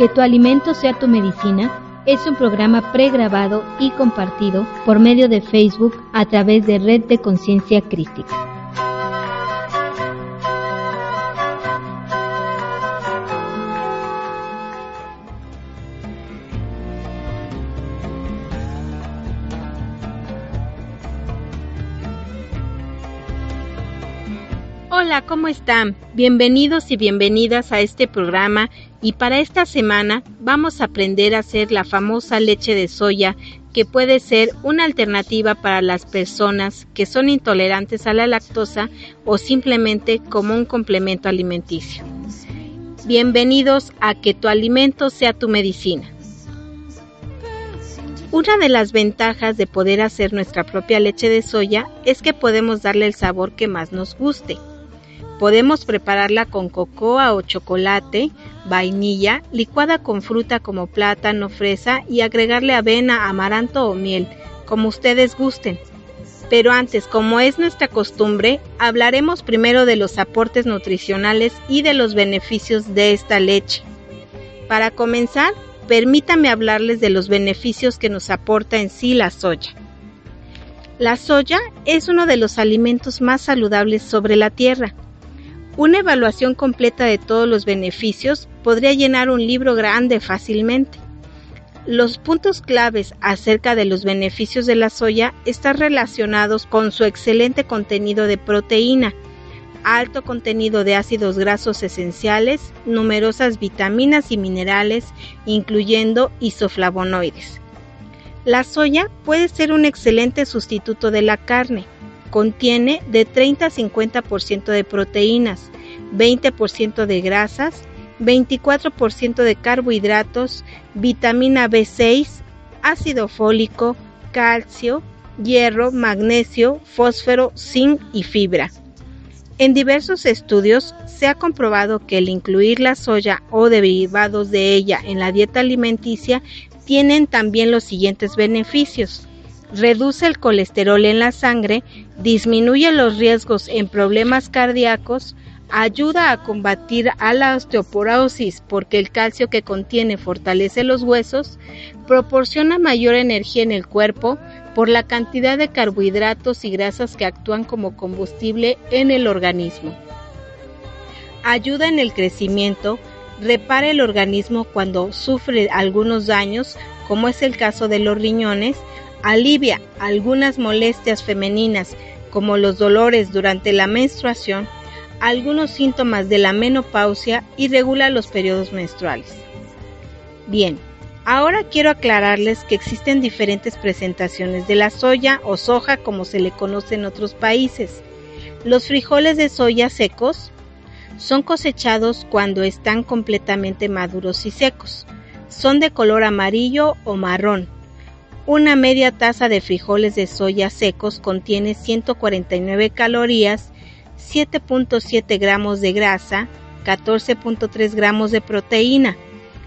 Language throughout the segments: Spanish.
Que tu alimento sea tu medicina es un programa pregrabado y compartido por medio de Facebook a través de Red de Conciencia Crística. Están? Bienvenidos y bienvenidas a este programa y para esta semana vamos a aprender a hacer la famosa leche de soya que puede ser una alternativa para las personas que son intolerantes a la lactosa o simplemente como un complemento alimenticio. Bienvenidos a que tu alimento sea tu medicina. Una de las ventajas de poder hacer nuestra propia leche de soya es que podemos darle el sabor que más nos guste. Podemos prepararla con cocoa o chocolate, vainilla, licuada con fruta como plátano, fresa y agregarle avena, amaranto o miel, como ustedes gusten. Pero antes, como es nuestra costumbre, hablaremos primero de los aportes nutricionales y de los beneficios de esta leche. Para comenzar, permítame hablarles de los beneficios que nos aporta en sí la soya. La soya es uno de los alimentos más saludables sobre la tierra una evaluación completa de todos los beneficios podría llenar un libro grande fácilmente. Los puntos claves acerca de los beneficios de la soya están relacionados con su excelente contenido de proteína, alto contenido de ácidos grasos esenciales, numerosas vitaminas y minerales, incluyendo isoflavonoides. La soya puede ser un excelente sustituto de la carne, Contiene de 30 a 50% de proteínas, 20% de grasas, 24% de carbohidratos, vitamina B6, ácido fólico, calcio, hierro, magnesio, fósforo, zinc y fibra. En diversos estudios se ha comprobado que el incluir la soya o derivados de ella en la dieta alimenticia tienen también los siguientes beneficios reduce el colesterol en la sangre, disminuye los riesgos en problemas cardíacos, ayuda a combatir la osteoporosis porque el calcio que contiene fortalece los huesos, proporciona mayor energía en el cuerpo por la cantidad de carbohidratos y grasas que actúan como combustible en el organismo. Ayuda en el crecimiento, repara el organismo cuando sufre algunos daños, como es el caso de los riñones, alivia algunas molestias femeninas como los dolores durante la menstruación, algunos síntomas de la menopausia y regula los periodos menstruales. Bien, ahora quiero aclararles que existen diferentes presentaciones de la soya o soja como se le conoce en otros países. Los frijoles de soya secos son cosechados cuando están completamente maduros y secos. Son de color amarillo o marrón una media taza de frijoles de soya secos contiene 149 calorías, 7.7 gramos de grasa, 14.3 gramos de proteína.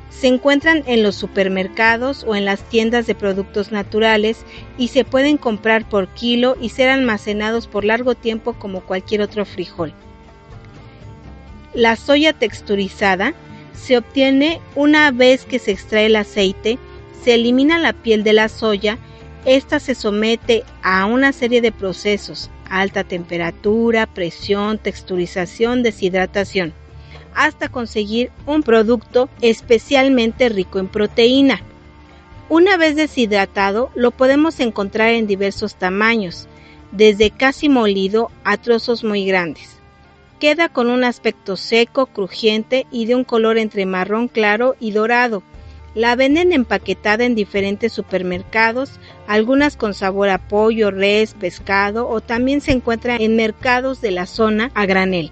Se encuentran en los supermercados o en las tiendas de productos naturales y se pueden comprar por kilo y ser almacenados por largo tiempo como cualquier otro frijol. La soya texturizada se obtiene una vez que se extrae el aceite se elimina la piel de la soya, esta se somete a una serie de procesos, alta temperatura, presión, texturización, deshidratación, hasta conseguir un producto especialmente rico en proteína. Una vez deshidratado, lo podemos encontrar en diversos tamaños, desde casi molido a trozos muy grandes. Queda con un aspecto seco, crujiente y de un color entre marrón claro y dorado, la venden empaquetada en diferentes supermercados, algunas con sabor a pollo, res, pescado o también se encuentra en mercados de la zona a granel.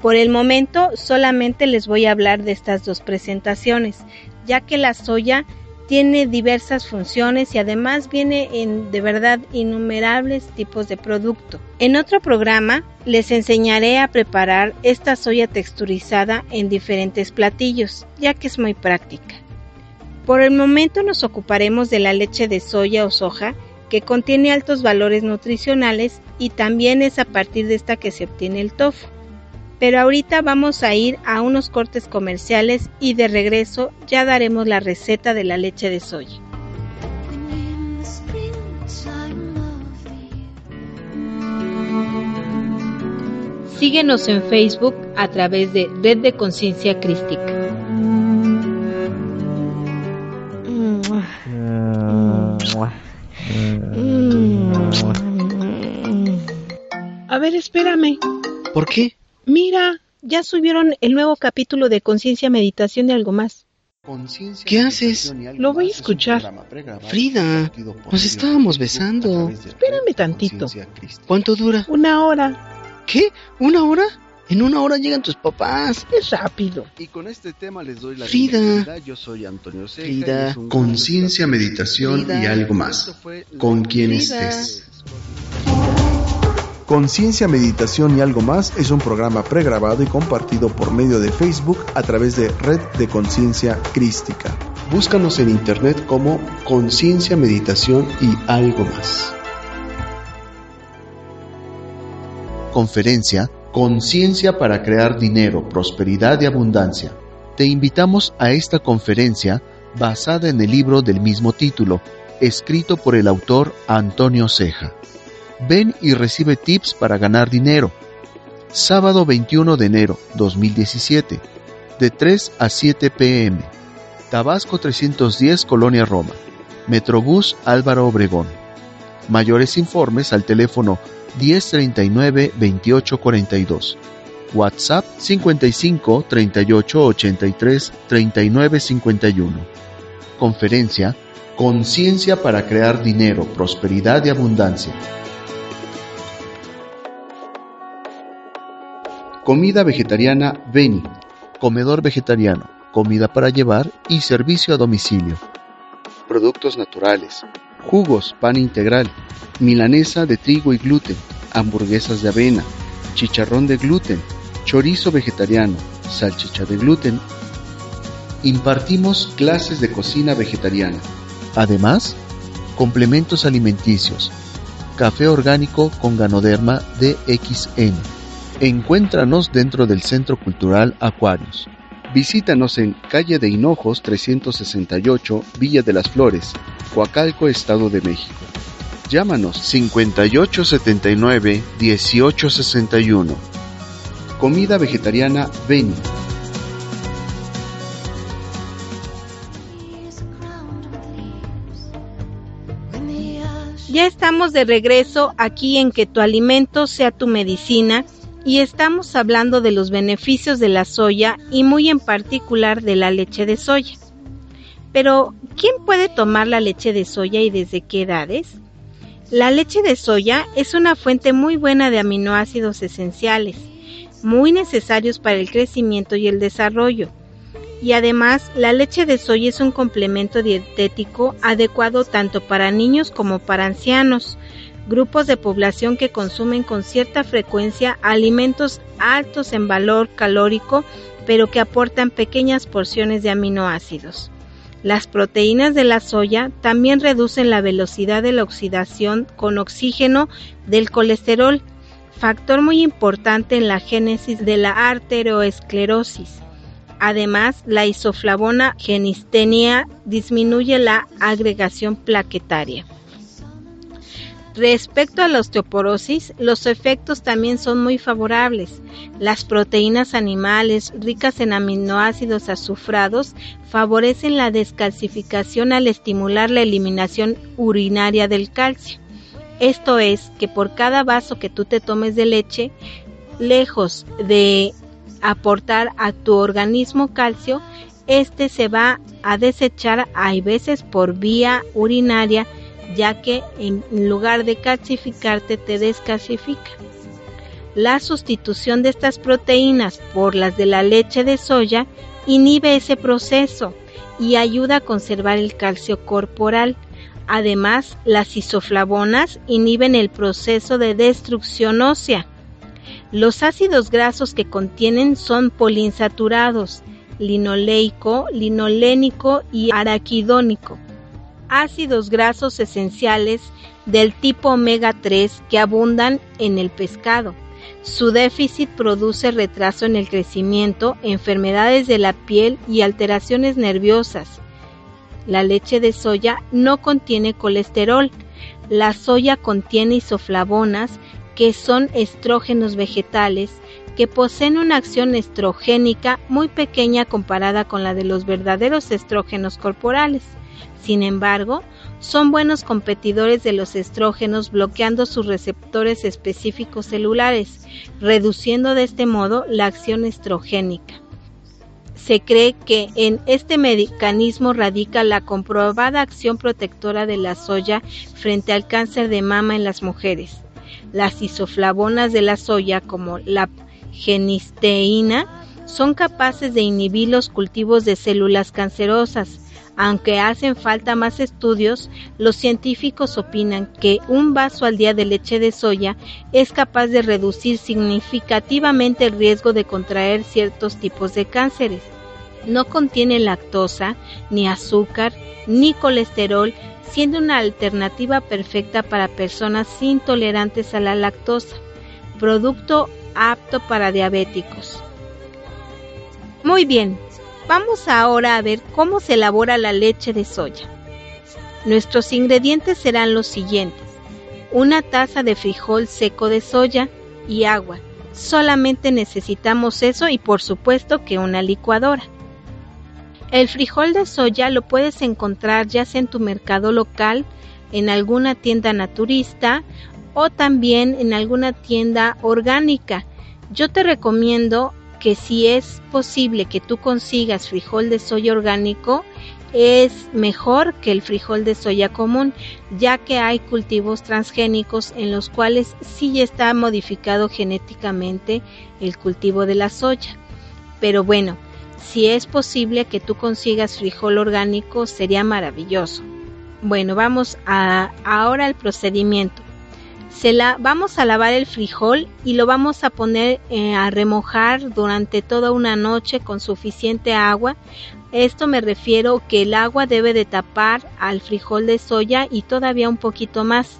Por el momento solamente les voy a hablar de estas dos presentaciones, ya que la soya tiene diversas funciones y además viene en de verdad innumerables tipos de producto. En otro programa les enseñaré a preparar esta soya texturizada en diferentes platillos, ya que es muy práctica. Por el momento nos ocuparemos de la leche de soya o soja, que contiene altos valores nutricionales y también es a partir de esta que se obtiene el tofu. Pero ahorita vamos a ir a unos cortes comerciales y de regreso ya daremos la receta de la leche de soya. Síguenos en Facebook a través de Red de Conciencia Crística. A ver, espérame. ¿Por qué? Mira, ya subieron el nuevo capítulo de Conciencia Meditación de algo más. ¿Qué haces? Lo voy a escuchar. Frida, nos estábamos besando. Espérame tantito. ¿Cuánto dura? Una hora. ¿Qué? ¿Una hora? En una hora llegan tus papás. Es rápido. Y con este tema les doy la Frida. bienvenida. Yo soy Antonio Ceja Frida. Conciencia, meditación y algo más. Con quien Frida. estés. Conciencia, Meditación y algo más es un programa pregrabado y compartido por medio de Facebook a través de Red de Conciencia Crística. Búscanos en internet como Conciencia, Meditación y algo más. Conferencia Conciencia para crear dinero, prosperidad y abundancia. Te invitamos a esta conferencia basada en el libro del mismo título, escrito por el autor Antonio Ceja. Ven y recibe tips para ganar dinero. Sábado 21 de enero 2017, de 3 a 7 pm. Tabasco 310, Colonia Roma. Metrobús Álvaro Obregón. Mayores informes al teléfono 1039 2842. WhatsApp 55 38 83 39 51. Conferencia Conciencia para crear dinero, prosperidad y abundancia. Comida vegetariana Beni. Comedor vegetariano, comida para llevar y servicio a domicilio. Productos naturales. Jugos, pan integral, milanesa de trigo y gluten, hamburguesas de avena, chicharrón de gluten, chorizo vegetariano, salchicha de gluten. Impartimos clases de cocina vegetariana. Además, complementos alimenticios. Café orgánico con ganoderma DXN. Encuéntranos dentro del Centro Cultural Acuarios. Visítanos en calle de Hinojos 368, Villa de las Flores, Coacalco, Estado de México. Llámanos 5879 1861. Comida vegetariana Beni. Ya estamos de regreso aquí en que tu alimento sea tu medicina y estamos hablando de los beneficios de la soya y muy en particular de la leche de soya. Pero, ¿quién puede tomar la leche de soya y desde qué edades? La leche de soya es una fuente muy buena de aminoácidos esenciales, muy necesarios para el crecimiento y el desarrollo. Y además, la leche de soya es un complemento dietético adecuado tanto para niños como para ancianos, grupos de población que consumen con cierta frecuencia alimentos altos en valor calórico, pero que aportan pequeñas porciones de aminoácidos. Las proteínas de la soya también reducen la velocidad de la oxidación con oxígeno del colesterol, factor muy importante en la génesis de la arteriosclerosis. Además, la isoflavona genistenia disminuye la agregación plaquetaria. Respecto a la osteoporosis, los efectos también son muy favorables. Las proteínas animales ricas en aminoácidos azufrados favorecen la descalcificación al estimular la eliminación urinaria del calcio. Esto es que por cada vaso que tú te tomes de leche, lejos de aportar a tu organismo calcio, este se va a desechar hay veces por vía urinaria ya que en lugar de calcificarte te descalcifica. La sustitución de estas proteínas por las de la leche de soya inhibe ese proceso y ayuda a conservar el calcio corporal. Además, las isoflavonas inhiben el proceso de destrucción ósea. Los ácidos grasos que contienen son poliinsaturados, linoleico, linolénico y araquidónico ácidos grasos esenciales del tipo omega 3 que abundan en el pescado. Su déficit produce retraso en el crecimiento, enfermedades de la piel y alteraciones nerviosas. La leche de soya no contiene colesterol. La soya contiene isoflavonas, que son estrógenos vegetales, que poseen una acción estrogénica muy pequeña comparada con la de los verdaderos estrógenos corporales. Sin embargo, son buenos competidores de los estrógenos bloqueando sus receptores específicos celulares, reduciendo de este modo la acción estrogénica. Se cree que en este mecanismo radica la comprobada acción protectora de la soya frente al cáncer de mama en las mujeres. Las isoflavonas de la soya, como la genisteína, son capaces de inhibir los cultivos de células cancerosas, aunque hacen falta más estudios, los científicos opinan que un vaso al día de leche de soya es capaz de reducir significativamente el riesgo de contraer ciertos tipos de cánceres. No contiene lactosa, ni azúcar, ni colesterol, siendo una alternativa perfecta para personas intolerantes a la lactosa. Producto apto para diabéticos. Muy bien, Vamos ahora a ver cómo se elabora la leche de soya. Nuestros ingredientes serán los siguientes. Una taza de frijol seco de soya y agua. Solamente necesitamos eso y por supuesto que una licuadora. El frijol de soya lo puedes encontrar ya sea en tu mercado local, en alguna tienda naturista o también en alguna tienda orgánica. Yo te recomiendo que si es posible que tú consigas frijol de soya orgánico, es mejor que el frijol de soya común, ya que hay cultivos transgénicos en los cuales sí está modificado genéticamente el cultivo de la soya. Pero bueno, si es posible que tú consigas frijol orgánico, sería maravilloso. Bueno, vamos a ahora al procedimiento. Vamos a lavar el frijol y lo vamos a poner eh, a remojar durante toda una noche con suficiente agua. Esto me refiero que el agua debe de tapar al frijol de soya y todavía un poquito más.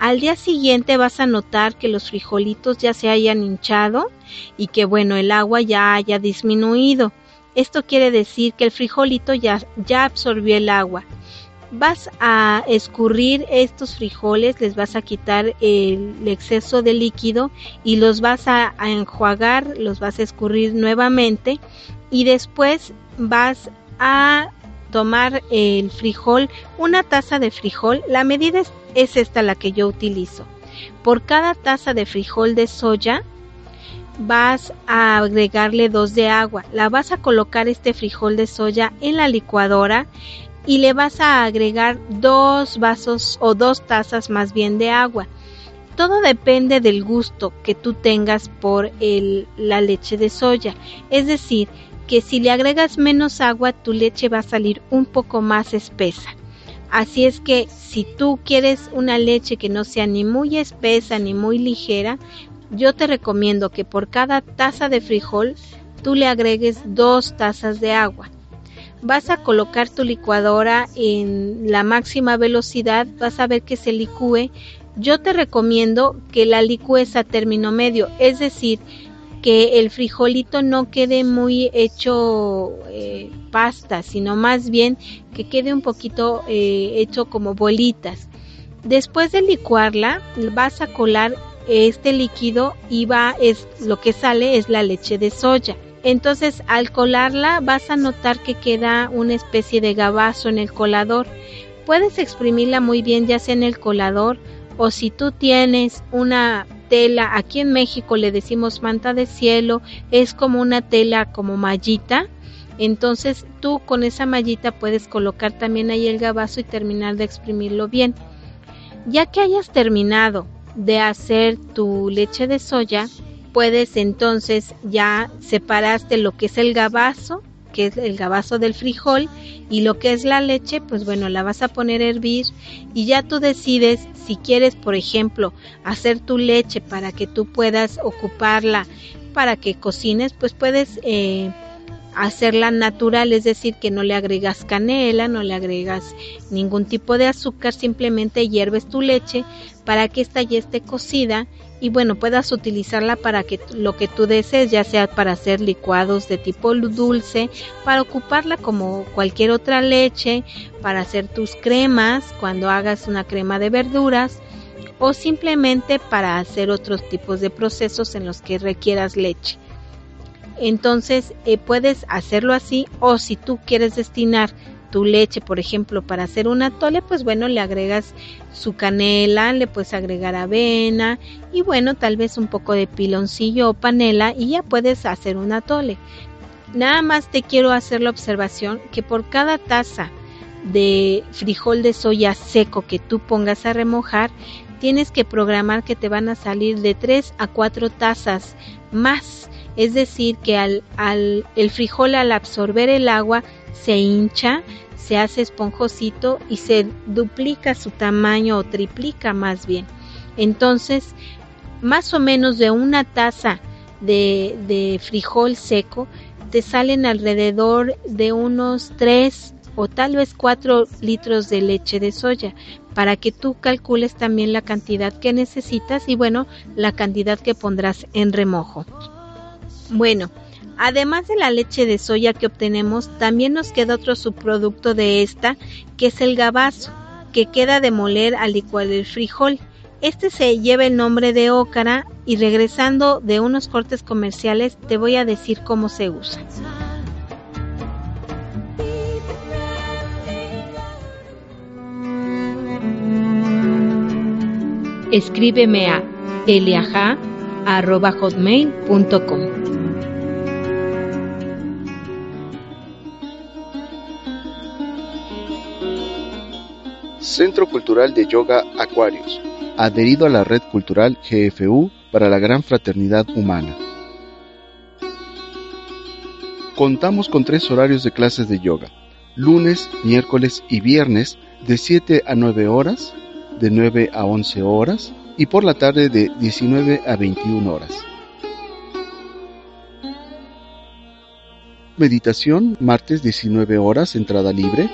Al día siguiente vas a notar que los frijolitos ya se hayan hinchado y que bueno, el agua ya haya disminuido. Esto quiere decir que el frijolito ya, ya absorbió el agua vas a escurrir estos frijoles, les vas a quitar el exceso de líquido y los vas a, enjuagar, los vas a escurrir nuevamente y después vas a tomar el frijol, una taza de frijol, la medida es, es esta la que yo utilizo. Por cada taza de frijol de soya, vas a agregarle dos de agua. La vas a colocar este frijol de soya en la licuadora y le vas a agregar dos vasos o dos tazas más bien de agua. Todo depende del gusto que tú tengas por el, la leche de soya. Es decir, que si le agregas menos agua, tu leche va a salir un poco más espesa. Así es que si tú quieres una leche que no sea ni muy espesa ni muy ligera, yo te recomiendo que por cada taza de frijol tú le agregues dos tazas de agua vas a colocar tu licuadora en la máxima velocidad, vas a ver que se licúe. Yo te recomiendo que la licúes a término medio, es decir, que el frijolito no quede muy hecho eh, pasta, sino más bien que quede un poquito eh, hecho como bolitas. Después de licuarla, vas a colar este líquido y va es lo que sale es la leche de soya. Entonces al colarla vas a notar que queda una especie de gabazo en el colador. Puedes exprimirla muy bien ya sea en el colador o si tú tienes una tela, aquí en México le decimos manta de cielo, es como una tela como mallita. Entonces tú con esa mallita puedes colocar también ahí el gabazo y terminar de exprimirlo bien. Ya que hayas terminado de hacer tu leche de soya, puedes entonces ya separaste lo que es el gabazo, que es el gabazo del frijol, y lo que es la leche, pues bueno, la vas a poner a hervir y ya tú decides si quieres, por ejemplo, hacer tu leche para que tú puedas ocuparla para que cocines, pues puedes eh, hacerla natural, es decir, que no le agregas canela, no le agregas ningún tipo de azúcar, simplemente hierves tu leche para que esta ya esté cocida y bueno, puedas utilizarla para que lo que tú desees, ya sea para hacer licuados de tipo dulce, para ocuparla como cualquier otra leche, para hacer tus cremas cuando hagas una crema de verduras o simplemente para hacer otros tipos de procesos en los que requieras leche. Entonces eh, puedes hacerlo así o si tú quieres destinar tu leche, por ejemplo, para hacer un atole, pues bueno, le agregas su canela, le puedes agregar avena y bueno, tal vez un poco de piloncillo o panela y ya puedes hacer un atole. Nada más te quiero hacer la observación que por cada taza de frijol de soya seco que tú pongas a remojar, tienes que programar que te van a salir de 3 a 4 tazas más es decir, que al, al, el frijol al absorber el agua se hincha, se hace esponjosito y se duplica su tamaño o triplica más bien. Entonces, más o menos de una taza de, de frijol seco, te salen alrededor de unos 3 o tal vez 4 litros de leche de soya para que tú calcules también la cantidad que necesitas y bueno, la cantidad que pondrás en remojo. Bueno, además de la leche de soya que obtenemos, también nos queda otro subproducto de esta, que es el gabazo, que queda de moler al igual el frijol. Este se lleva el nombre de ócara y regresando de unos cortes comerciales te voy a decir cómo se usa. Escríbeme a eliaja.hotmail.com Centro Cultural de Yoga Aquarius, adherido a la red cultural GFU para la gran fraternidad humana. Contamos con tres horarios de clases de yoga, lunes, miércoles y viernes de 7 a 9 horas, de 9 a 11 horas y por la tarde de 19 a 21 horas. Meditación, martes 19 horas, entrada libre.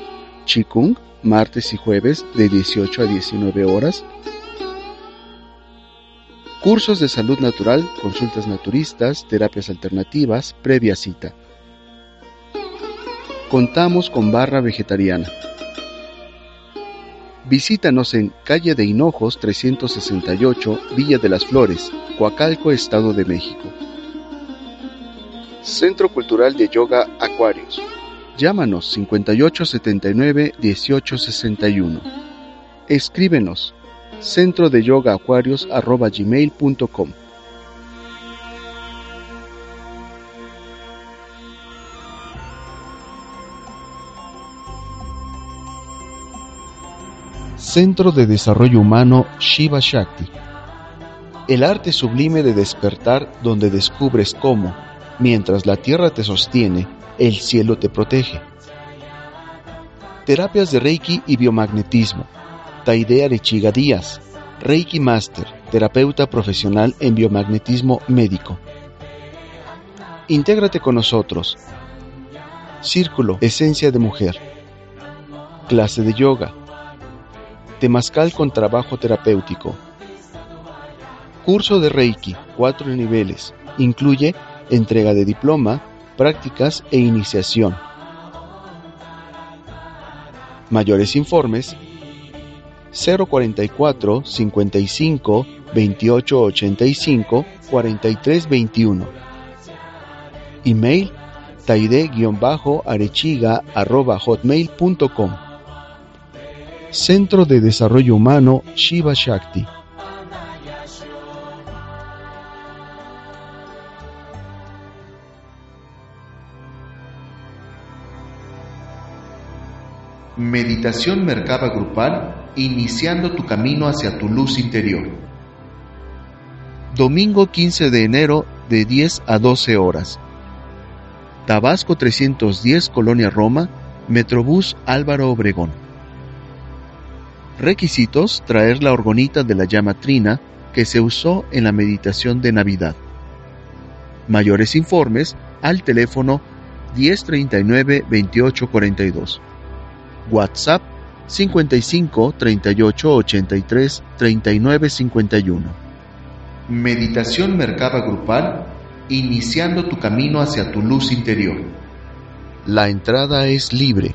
Qigong, martes y jueves de 18 a 19 horas. Cursos de salud natural, consultas naturistas, terapias alternativas, previa cita. Contamos con barra vegetariana. Visítanos en calle de Hinojos 368, Villa de las Flores, Coacalco, Estado de México. Centro Cultural de Yoga Aquarius. Llámanos 5879 1861. Escríbenos centro de yoga. Centro de Desarrollo Humano Shiva Shakti. El arte sublime de despertar donde descubres cómo, mientras la tierra te sostiene, el cielo te protege. Terapias de Reiki y biomagnetismo. Taide Arechiga Díaz, Reiki Master, terapeuta profesional en biomagnetismo médico. Intégrate con nosotros. Círculo, esencia de mujer. Clase de yoga. Temazcal con trabajo terapéutico. Curso de Reiki, cuatro niveles. Incluye entrega de diploma, prácticas e iniciación. Mayores informes 044 55 28 85 43 21. Email taide-arechiga hotmail.com Centro de Desarrollo Humano Shiva Shakti Meditación Merkaba Grupal, iniciando tu camino hacia tu luz interior. Domingo 15 de enero de 10 a 12 horas. Tabasco 310, Colonia Roma, Metrobús Álvaro Obregón. Requisitos: traer la orgonita de la llama trina que se usó en la meditación de Navidad. Mayores informes al teléfono 1039 2842. WhatsApp 55 38 83 39 51. Meditación Mercaba Grupal, iniciando tu camino hacia tu luz interior. La entrada es libre.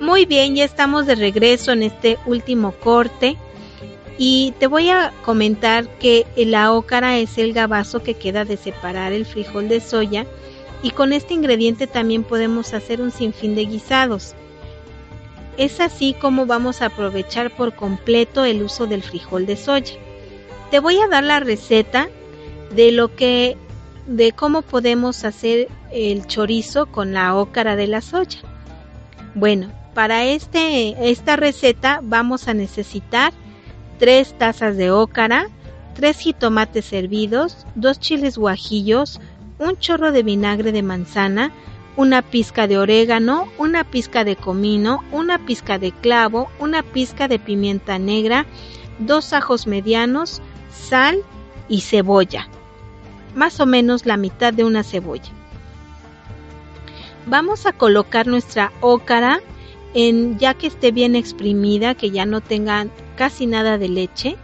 Muy bien, ya estamos de regreso en este último corte y te voy a comentar que la ócara es el gabazo que queda de separar el frijol de soya y con este ingrediente también podemos hacer un sinfín de guisados. Es así como vamos a aprovechar por completo el uso del frijol de soya. Te voy a dar la receta de lo que de cómo podemos hacer el chorizo con la ócara de la soya. Bueno, para este, esta receta vamos a necesitar 3 tazas de ócara, 3 jitomates hervidos, 2 chiles guajillos, un chorro de vinagre de manzana, una pizca de orégano, una pizca de comino, una pizca de clavo, una pizca de pimienta negra, dos ajos medianos, sal y cebolla. Más o menos la mitad de una cebolla. Vamos a colocar nuestra ócara en ya que esté bien exprimida, que ya no tenga casi nada de leche,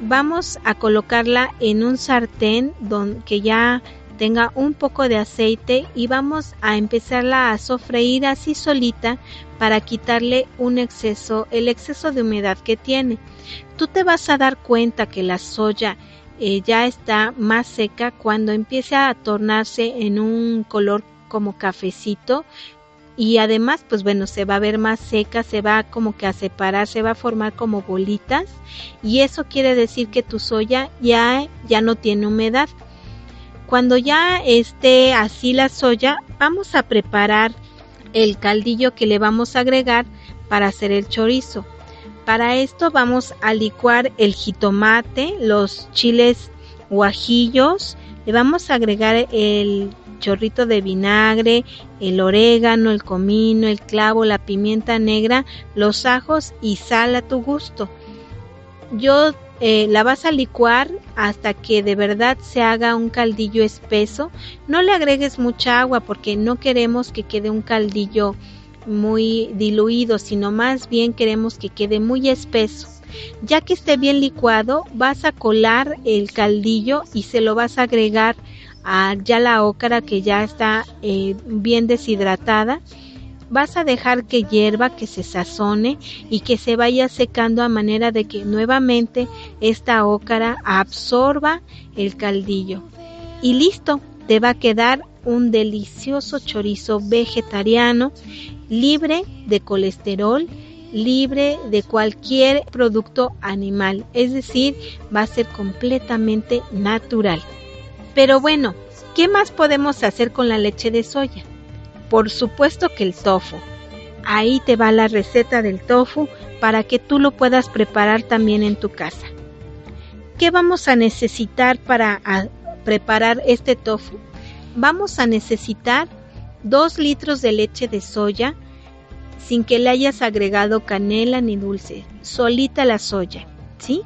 vamos a colocarla en un sartén donde que ya tenga un poco de aceite y vamos a empezarla a sofreír así solita para quitarle un exceso, el exceso de humedad que tiene. Tú te vas a dar cuenta que la soya eh, ya está más seca cuando empiece a tornarse en un color como cafecito y además pues bueno se va a ver más seca se va como que a separar se va a formar como bolitas y eso quiere decir que tu soya ya ya no tiene humedad. Cuando ya esté así la soya vamos a preparar el caldillo que le vamos a agregar para hacer el chorizo. Para esto vamos a licuar el jitomate los chiles guajillos le vamos a agregar el chorrito de vinagre, el orégano, el comino, el clavo, la pimienta negra, los ajos y sal a tu gusto. Yo eh, la vas a licuar hasta que de verdad se haga un caldillo espeso. No le agregues mucha agua porque no queremos que quede un caldillo muy diluido, sino más bien queremos que quede muy espeso. Ya que esté bien licuado, vas a colar el caldillo y se lo vas a agregar ya la ócara que ya está eh, bien deshidratada. Vas a dejar que hierva, que se sazone y que se vaya secando a manera de que nuevamente esta ócara absorba el caldillo. Y listo, te va a quedar un delicioso chorizo vegetariano, libre de colesterol, libre de cualquier producto animal, es decir, va a ser completamente natural. Pero bueno, ¿qué más podemos hacer con la leche de soya? Por supuesto que el tofu. Ahí te va la receta del tofu para que tú lo puedas preparar también en tu casa. ¿Qué vamos a necesitar para preparar este tofu? Vamos a necesitar 2 litros de leche de soya sin que le hayas agregado canela ni dulce, solita la soya, ¿sí?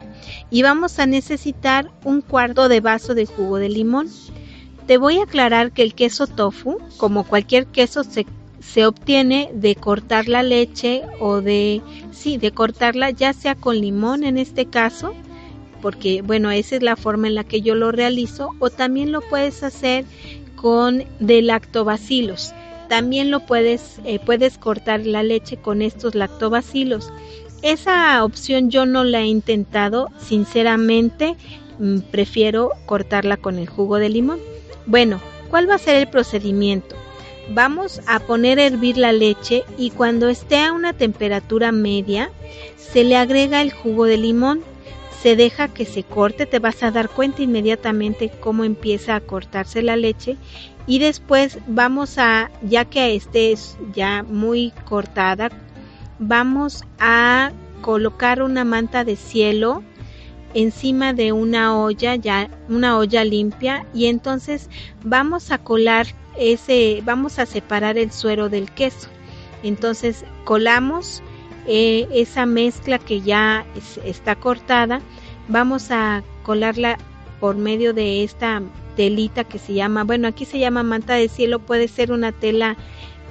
Y vamos a necesitar un cuarto de vaso de jugo de limón. Te voy a aclarar que el queso tofu, como cualquier queso, se, se obtiene de cortar la leche o de, sí, de cortarla ya sea con limón en este caso, porque bueno, esa es la forma en la que yo lo realizo, o también lo puedes hacer con de lactobacilos. También lo puedes, eh, puedes cortar la leche con estos lactobacilos. Esa opción yo no la he intentado, sinceramente mm, prefiero cortarla con el jugo de limón. Bueno, ¿cuál va a ser el procedimiento? Vamos a poner a hervir la leche y cuando esté a una temperatura media se le agrega el jugo de limón, se deja que se corte, te vas a dar cuenta inmediatamente cómo empieza a cortarse la leche y después vamos a, ya que esté ya muy cortada, vamos a colocar una manta de cielo encima de una olla ya una olla limpia y entonces vamos a colar ese vamos a separar el suero del queso. Entonces colamos eh, esa mezcla que ya está cortada, vamos a colarla por medio de esta telita que se llama, bueno, aquí se llama manta de cielo, puede ser una tela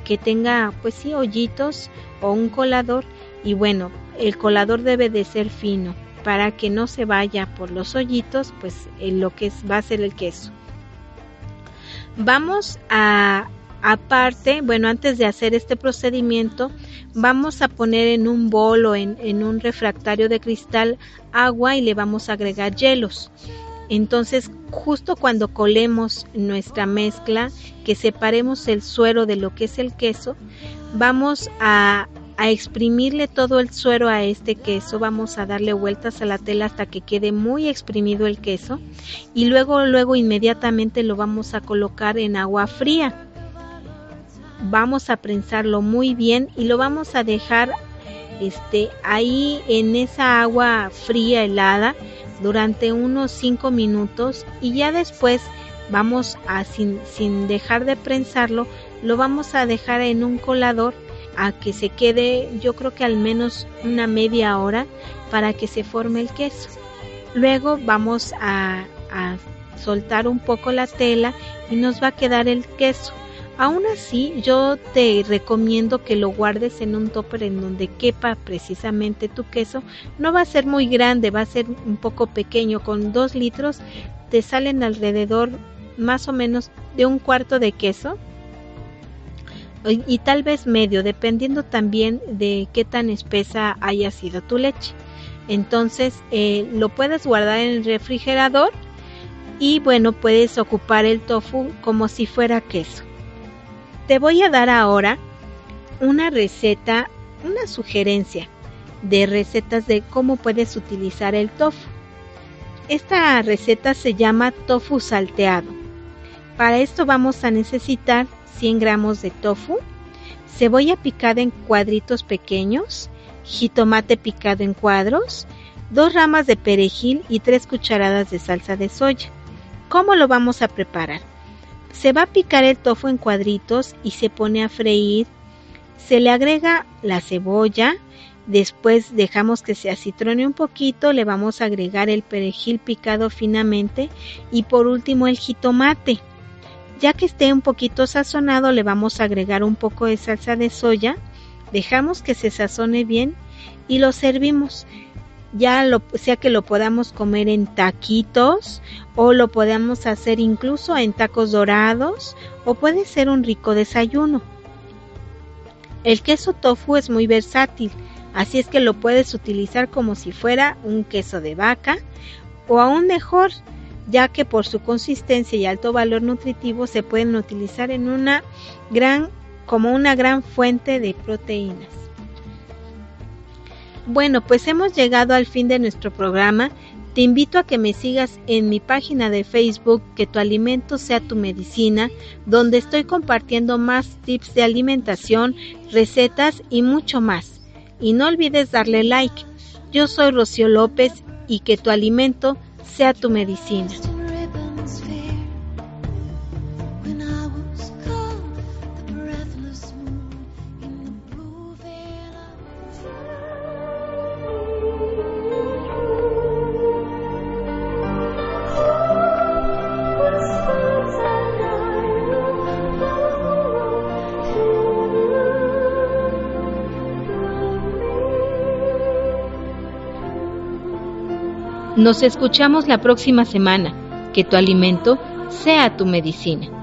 que tenga, pues sí, hoyitos o un colador y bueno, el colador debe de ser fino para que no se vaya por los hoyitos, pues lo que va a ser el queso. Vamos a, aparte, bueno, antes de hacer este procedimiento, vamos a poner en un bol o en, en un refractario de cristal agua y le vamos a agregar hielos. Entonces, justo cuando colemos nuestra mezcla, que separemos el suero de lo que es el queso, vamos a, a exprimirle todo el suero a este queso, vamos a darle vueltas a la tela hasta que quede muy exprimido el queso y luego luego inmediatamente lo vamos a colocar en agua fría. Vamos a prensarlo muy bien y lo vamos a dejar este ahí en esa agua fría helada durante unos 5 minutos y ya después vamos a sin, sin dejar de prensarlo lo vamos a dejar en un colador a que se quede yo creo que al menos una media hora para que se forme el queso. Luego vamos a, a soltar un poco la tela y nos va a quedar el queso Aún así, yo te recomiendo que lo guardes en un topper en donde quepa precisamente tu queso. No va a ser muy grande, va a ser un poco pequeño. Con dos litros te salen alrededor más o menos de un cuarto de queso y tal vez medio, dependiendo también de qué tan espesa haya sido tu leche. Entonces eh, lo puedes guardar en el refrigerador y bueno, puedes ocupar el tofu como si fuera queso. Te voy a dar ahora una receta, una sugerencia de recetas de cómo puedes utilizar el tofu. Esta receta se llama tofu salteado. Para esto vamos a necesitar 100 gramos de tofu, cebolla picada en cuadritos pequeños, jitomate picado en cuadros, dos ramas de perejil y tres cucharadas de salsa de soya. ¿Cómo lo vamos a preparar? Se va a picar el tofu en cuadritos y se pone a freír. Se le agrega la cebolla, después dejamos que se acitrone un poquito, le vamos a agregar el perejil picado finamente. Y por último el jitomate. Ya que esté un poquito sazonado le vamos a agregar un poco de salsa de soya, dejamos que se sazone bien y lo servimos ya lo, sea que lo podamos comer en taquitos o lo podamos hacer incluso en tacos dorados o puede ser un rico desayuno. El queso tofu es muy versátil, así es que lo puedes utilizar como si fuera un queso de vaca o aún mejor, ya que por su consistencia y alto valor nutritivo se pueden utilizar en una gran como una gran fuente de proteínas. Bueno, pues hemos llegado al fin de nuestro programa. Te invito a que me sigas en mi página de Facebook, que tu alimento sea tu medicina, donde estoy compartiendo más tips de alimentación, recetas y mucho más. Y no olvides darle like. Yo soy Rocío López y que tu alimento sea tu medicina. Nos escuchamos la próxima semana. Que tu alimento sea tu medicina.